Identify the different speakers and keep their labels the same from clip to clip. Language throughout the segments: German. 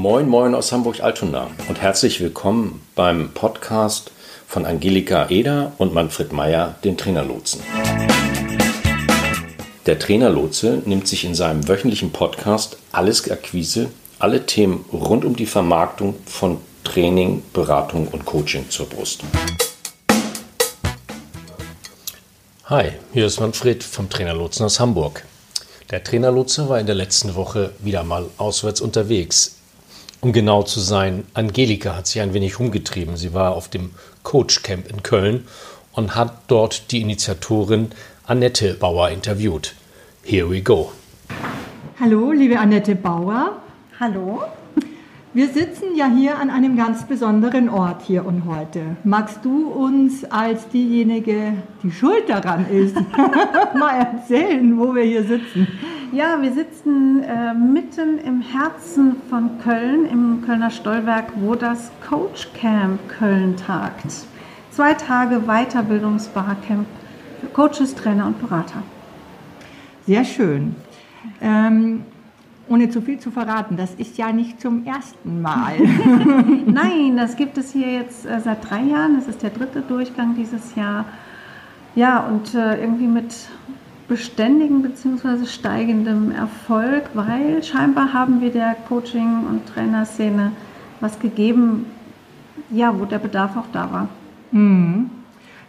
Speaker 1: Moin, moin aus Hamburg-Altona und herzlich willkommen beim Podcast von Angelika Eder und Manfred Meyer, den Trainerlotsen. Der Trainerlotse nimmt sich in seinem wöchentlichen Podcast alles Akquise, alle Themen rund um die Vermarktung von Training, Beratung und Coaching zur Brust. Hi, hier ist Manfred vom Trainerlotsen aus Hamburg. Der Trainerlotse war in der letzten Woche wieder mal auswärts unterwegs. Um genau zu sein, Angelika hat sich ein wenig umgetrieben. Sie war auf dem Coach Camp in Köln und hat dort die Initiatorin Annette Bauer interviewt. Here we go.
Speaker 2: Hallo, liebe Annette Bauer.
Speaker 3: Hallo.
Speaker 2: Wir sitzen ja hier an einem ganz besonderen Ort hier und heute. Magst du uns als diejenige, die schuld daran ist, mal erzählen, wo wir hier sitzen?
Speaker 3: Ja, wir sitzen äh, mitten im Herzen von Köln, im Kölner Stollwerk, wo das Coach Camp Köln tagt. Zwei Tage Weiterbildungsbarcamp für Coaches, Trainer und Berater.
Speaker 2: Sehr schön. Ähm, ohne zu viel zu verraten, das ist ja nicht zum ersten Mal.
Speaker 3: Nein, das gibt es hier jetzt äh, seit drei Jahren. Das ist der dritte Durchgang dieses Jahr. Ja, und äh, irgendwie mit beständigem bzw. steigendem Erfolg, weil scheinbar haben wir der Coaching- und Trainerszene was gegeben, ja, wo der Bedarf auch da war.
Speaker 2: Mhm.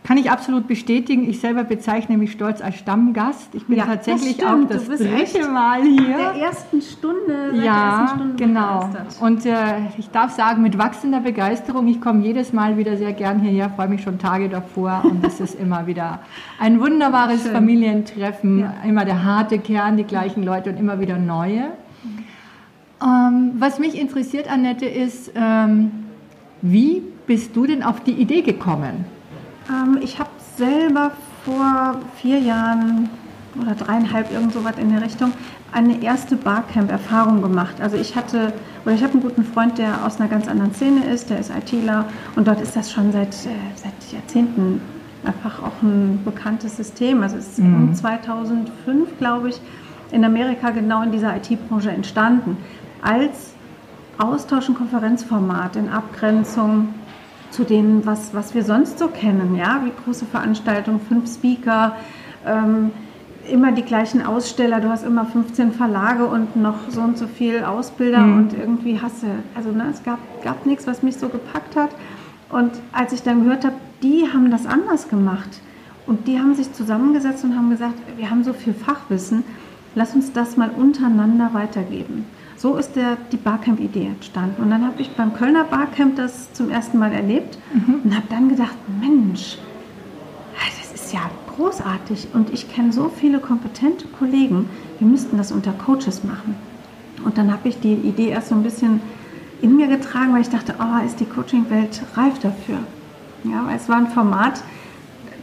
Speaker 2: Kann ich absolut bestätigen. Ich selber bezeichne mich stolz als Stammgast. Ich bin ja, tatsächlich das auch das dritte Mal hier.
Speaker 3: Der ersten Stunde.
Speaker 2: ja, ersten Stunde genau. Und äh, ich darf sagen, mit wachsender Begeisterung. Ich komme jedes Mal wieder sehr gern hierher, freue mich schon Tage davor. Und es ist immer wieder ein wunderbares Schön. Familientreffen. Ja. Immer der harte Kern, die gleichen Leute und immer wieder neue. Ähm, was mich interessiert, Annette, ist, ähm, wie bist du denn auf die Idee gekommen?
Speaker 3: Ähm, ich habe selber vor vier Jahren oder dreieinhalb, irgend so was in der Richtung, eine erste Barcamp-Erfahrung gemacht. Also ich hatte, oder ich habe einen guten Freund, der aus einer ganz anderen Szene ist, der ist ITler und dort ist das schon seit, äh, seit Jahrzehnten einfach auch ein bekanntes System. Also es ist mhm. um 2005, glaube ich, in Amerika genau in dieser IT-Branche entstanden. Als Austausch- und Konferenzformat in Abgrenzung zu dem, was, was wir sonst so kennen. Ja? Wie große Veranstaltungen, fünf Speaker, ähm, immer die gleichen Aussteller, du hast immer 15 Verlage und noch so und so viel Ausbilder mhm. und irgendwie hast du, also ne, es gab, gab nichts, was mich so gepackt hat. Und als ich dann gehört habe, die haben das anders gemacht und die haben sich zusammengesetzt und haben gesagt, wir haben so viel Fachwissen, lass uns das mal untereinander weitergeben. So ist der, die Barcamp-Idee entstanden. Und dann habe ich beim Kölner Barcamp das zum ersten Mal erlebt mhm. und habe dann gedacht, Mensch, das ist ja großartig. Und ich kenne so viele kompetente Kollegen, wir müssten das unter Coaches machen. Und dann habe ich die Idee erst so ein bisschen in mir getragen, weil ich dachte, oh, ist die Coaching-Welt reif dafür? Ja, weil es war ein Format,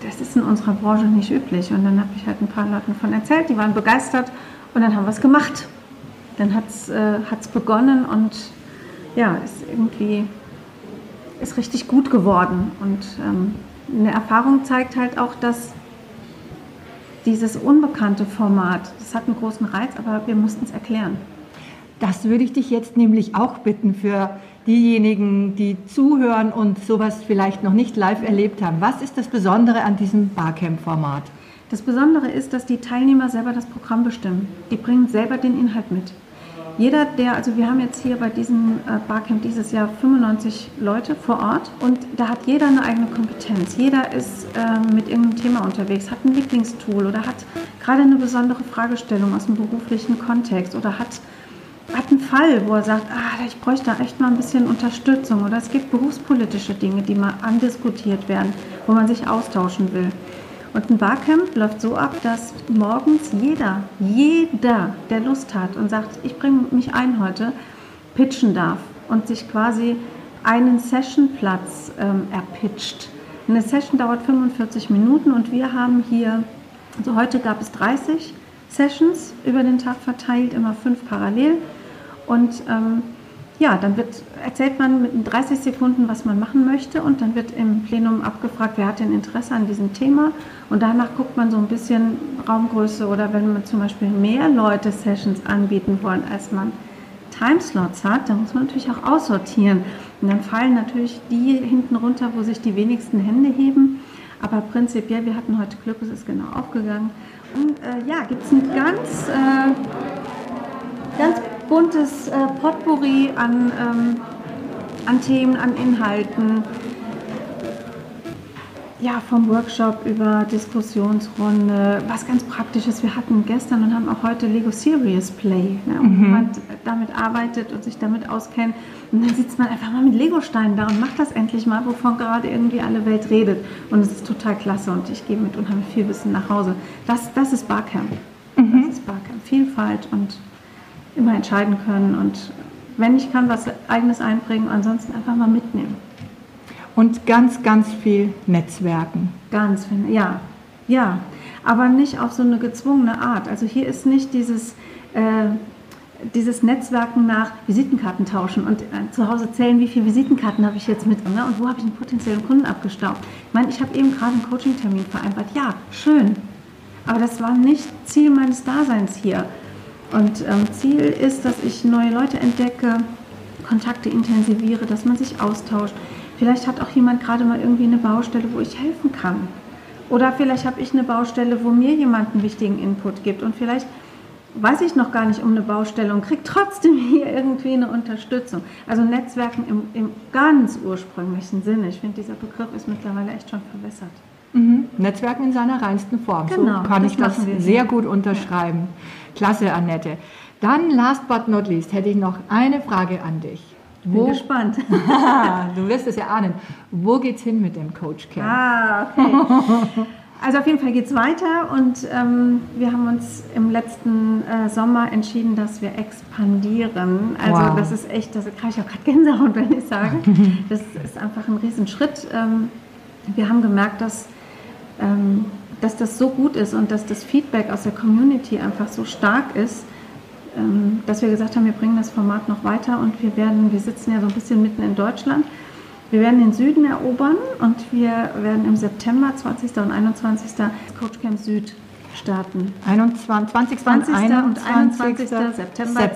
Speaker 3: das ist in unserer Branche nicht üblich. Und dann habe ich halt ein paar Leuten davon erzählt, die waren begeistert und dann haben wir es gemacht dann hat es äh, begonnen und ja, ist irgendwie ist richtig gut geworden. Und ähm, eine Erfahrung zeigt halt auch, dass dieses unbekannte Format, das hat einen großen Reiz, aber wir mussten es erklären.
Speaker 2: Das würde ich dich jetzt nämlich auch bitten für diejenigen, die zuhören und sowas vielleicht noch nicht live erlebt haben. Was ist das Besondere an diesem Barcamp-Format?
Speaker 3: Das Besondere ist, dass die Teilnehmer selber das Programm bestimmen. Die bringen selber den Inhalt mit. Jeder, der, also wir haben jetzt hier bei diesem äh, Barcamp dieses Jahr 95 Leute vor Ort und da hat jeder eine eigene Kompetenz. Jeder ist äh, mit irgendeinem Thema unterwegs, hat ein Lieblingstool oder hat gerade eine besondere Fragestellung aus dem beruflichen Kontext oder hat, hat einen Fall, wo er sagt, ah, ich bräuchte da echt mal ein bisschen Unterstützung oder es gibt berufspolitische Dinge, die mal andiskutiert werden, wo man sich austauschen will. Und ein Barcamp läuft so ab, dass morgens jeder, jeder, der Lust hat und sagt, ich bringe mich ein heute, pitchen darf und sich quasi einen Sessionplatz ähm, erpitcht. Eine Session dauert 45 Minuten und wir haben hier, also heute gab es 30 Sessions über den Tag verteilt, immer fünf parallel. Und ähm, ja, dann wird, erzählt man mit 30 Sekunden, was man machen möchte und dann wird im Plenum abgefragt, wer hat denn Interesse an diesem Thema und danach guckt man so ein bisschen Raumgröße oder wenn man zum Beispiel mehr Leute Sessions anbieten wollen, als man Timeslots hat, dann muss man natürlich auch aussortieren. Und dann fallen natürlich die hinten runter, wo sich die wenigsten Hände heben. Aber prinzipiell, wir hatten heute Glück, es ist genau aufgegangen. Und äh, ja, gibt es ein ganz, äh, ganz buntes äh, Potpourri an, ähm, an Themen, an Inhalten ja, vom Workshop über Diskussionsrunde, was ganz Praktisches. Wir hatten gestern und haben auch heute Lego Serious Play, ne, und mhm. man damit arbeitet und sich damit auskennt. Und dann sitzt man einfach mal mit Legosteinen da und macht das endlich mal, wovon gerade irgendwie alle Welt redet. Und es ist total klasse und ich gehe mit unheimlich viel Wissen nach Hause. Das, das ist Barcamp. Mhm. Das ist Barcamp. Vielfalt und immer entscheiden können und wenn ich kann, was eigenes einbringen, ansonsten einfach mal mitnehmen.
Speaker 2: Und ganz, ganz viel Netzwerken.
Speaker 3: Ganz viel, ja. Ja, aber nicht auf so eine gezwungene Art. Also hier ist nicht dieses, äh, dieses Netzwerken nach Visitenkarten tauschen und äh, zu Hause zählen, wie viele Visitenkarten habe ich jetzt mit ne? und wo habe ich einen potenziellen Kunden abgestaubt. Ich meine, ich habe eben gerade einen Coaching-Termin vereinbart. Ja, schön. Aber das war nicht Ziel meines Daseins hier. Und ähm, Ziel ist, dass ich neue Leute entdecke, Kontakte intensiviere, dass man sich austauscht. Vielleicht hat auch jemand gerade mal irgendwie eine Baustelle, wo ich helfen kann. Oder vielleicht habe ich eine Baustelle, wo mir jemand einen wichtigen Input gibt. Und vielleicht weiß ich noch gar nicht um eine Baustelle und kriege trotzdem hier irgendwie eine Unterstützung. Also Netzwerken im, im ganz ursprünglichen Sinne. Ich finde, dieser Begriff ist mittlerweile echt schon verwässert.
Speaker 2: Mhm. Netzwerken in seiner reinsten Form. Genau, so kann das ich das sehr gut unterschreiben. Ja. Klasse, Annette. Dann, last but not least, hätte ich noch eine Frage an dich.
Speaker 3: Wo, Bin gespannt.
Speaker 2: du wirst es ja ahnen. Wo geht's hin mit dem Coach Camp?
Speaker 3: Ah, okay. Also auf jeden Fall geht es weiter und ähm, wir haben uns im letzten äh, Sommer entschieden, dass wir expandieren. Also wow. das ist echt, das kriege ich auch gerade Gänsehaut, wenn ich sage. Das ist einfach ein Riesenschritt. Ähm, wir haben gemerkt, dass, ähm, dass das so gut ist und dass das Feedback aus der Community einfach so stark ist, ähm, dass wir gesagt haben, wir bringen das Format noch weiter und wir werden, wir sitzen ja so ein bisschen mitten in Deutschland, wir werden den Süden erobern und wir werden im September 20. und 21. Coach Camp Süd starten.
Speaker 2: 21, 20.
Speaker 3: 20. und 21. September, September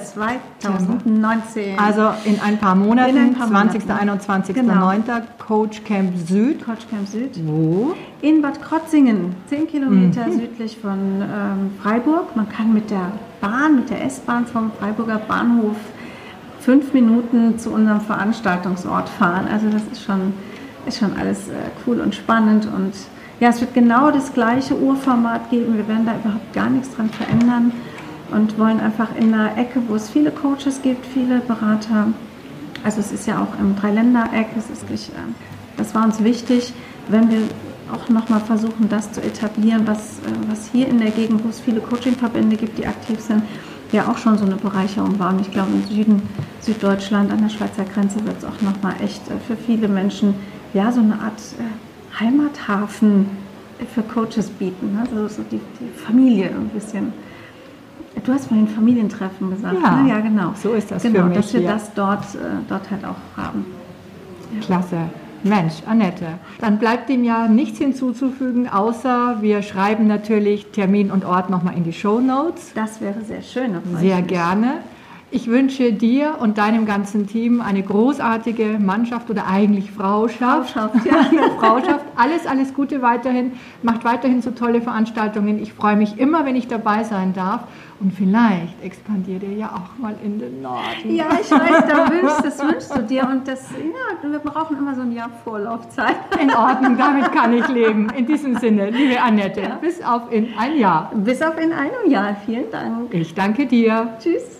Speaker 3: 2019.
Speaker 2: Also in ein paar Monaten, ein paar 20. Monaten. 21. Genau. 9. Coach Camp Süd.
Speaker 3: Coach Camp Süd.
Speaker 2: Wo?
Speaker 3: In Bad Krotzingen, 10 Kilometer mhm. südlich von ähm, Freiburg. Man kann mit der Bahn, mit der S-Bahn vom Freiburger Bahnhof fünf Minuten zu unserem Veranstaltungsort fahren. Also das ist schon, ist schon alles äh, cool und spannend und ja, es wird genau das gleiche Urformat geben. Wir werden da überhaupt gar nichts dran verändern und wollen einfach in einer Ecke, wo es viele Coaches gibt, viele Berater. Also es ist ja auch im Dreiländereck, es ist äh, das war uns wichtig, wenn wir auch nochmal versuchen, das zu etablieren, was, äh, was hier in der Gegend, wo es viele Coachingverbände gibt, die aktiv sind, ja auch schon so eine Bereicherung war. Und ich glaube, im Süden, Süddeutschland, an der Schweizer Grenze wird es auch nochmal echt äh, für viele Menschen ja so eine Art Heimathafen für Coaches bieten. Ne? Also so die, die, Familie ein bisschen. Du hast vorhin Familientreffen gesagt.
Speaker 2: Ja,
Speaker 3: ne?
Speaker 2: ja genau. So ist das
Speaker 3: genau,
Speaker 2: für mich
Speaker 3: dass wir hier. das dort, äh, dort halt auch haben.
Speaker 2: Ja. Klasse. Mensch, Annette, dann bleibt dem ja nichts hinzuzufügen, außer wir schreiben natürlich Termin und Ort nochmal in die Show Notes.
Speaker 3: Das wäre sehr schön.
Speaker 2: Sehr gerne. Ich wünsche dir und deinem ganzen Team eine großartige Mannschaft oder eigentlich Frauschaft.
Speaker 3: Frauschaft, ja.
Speaker 2: Frauschaft. Alles, alles Gute weiterhin. Macht weiterhin so tolle Veranstaltungen. Ich freue mich immer, wenn ich dabei sein darf. Und vielleicht expandiert ihr ja auch mal in den Norden.
Speaker 3: Ja, ich weiß, da wünschst, das wünschst du dir. Und das, ja, wir brauchen immer so ein Jahr Vorlaufzeit.
Speaker 2: In Ordnung, damit kann ich leben. In diesem Sinne, liebe Annette, ja. bis auf in ein Jahr.
Speaker 3: Bis auf in einem Jahr. Vielen Dank.
Speaker 2: Ich danke dir.
Speaker 3: Tschüss.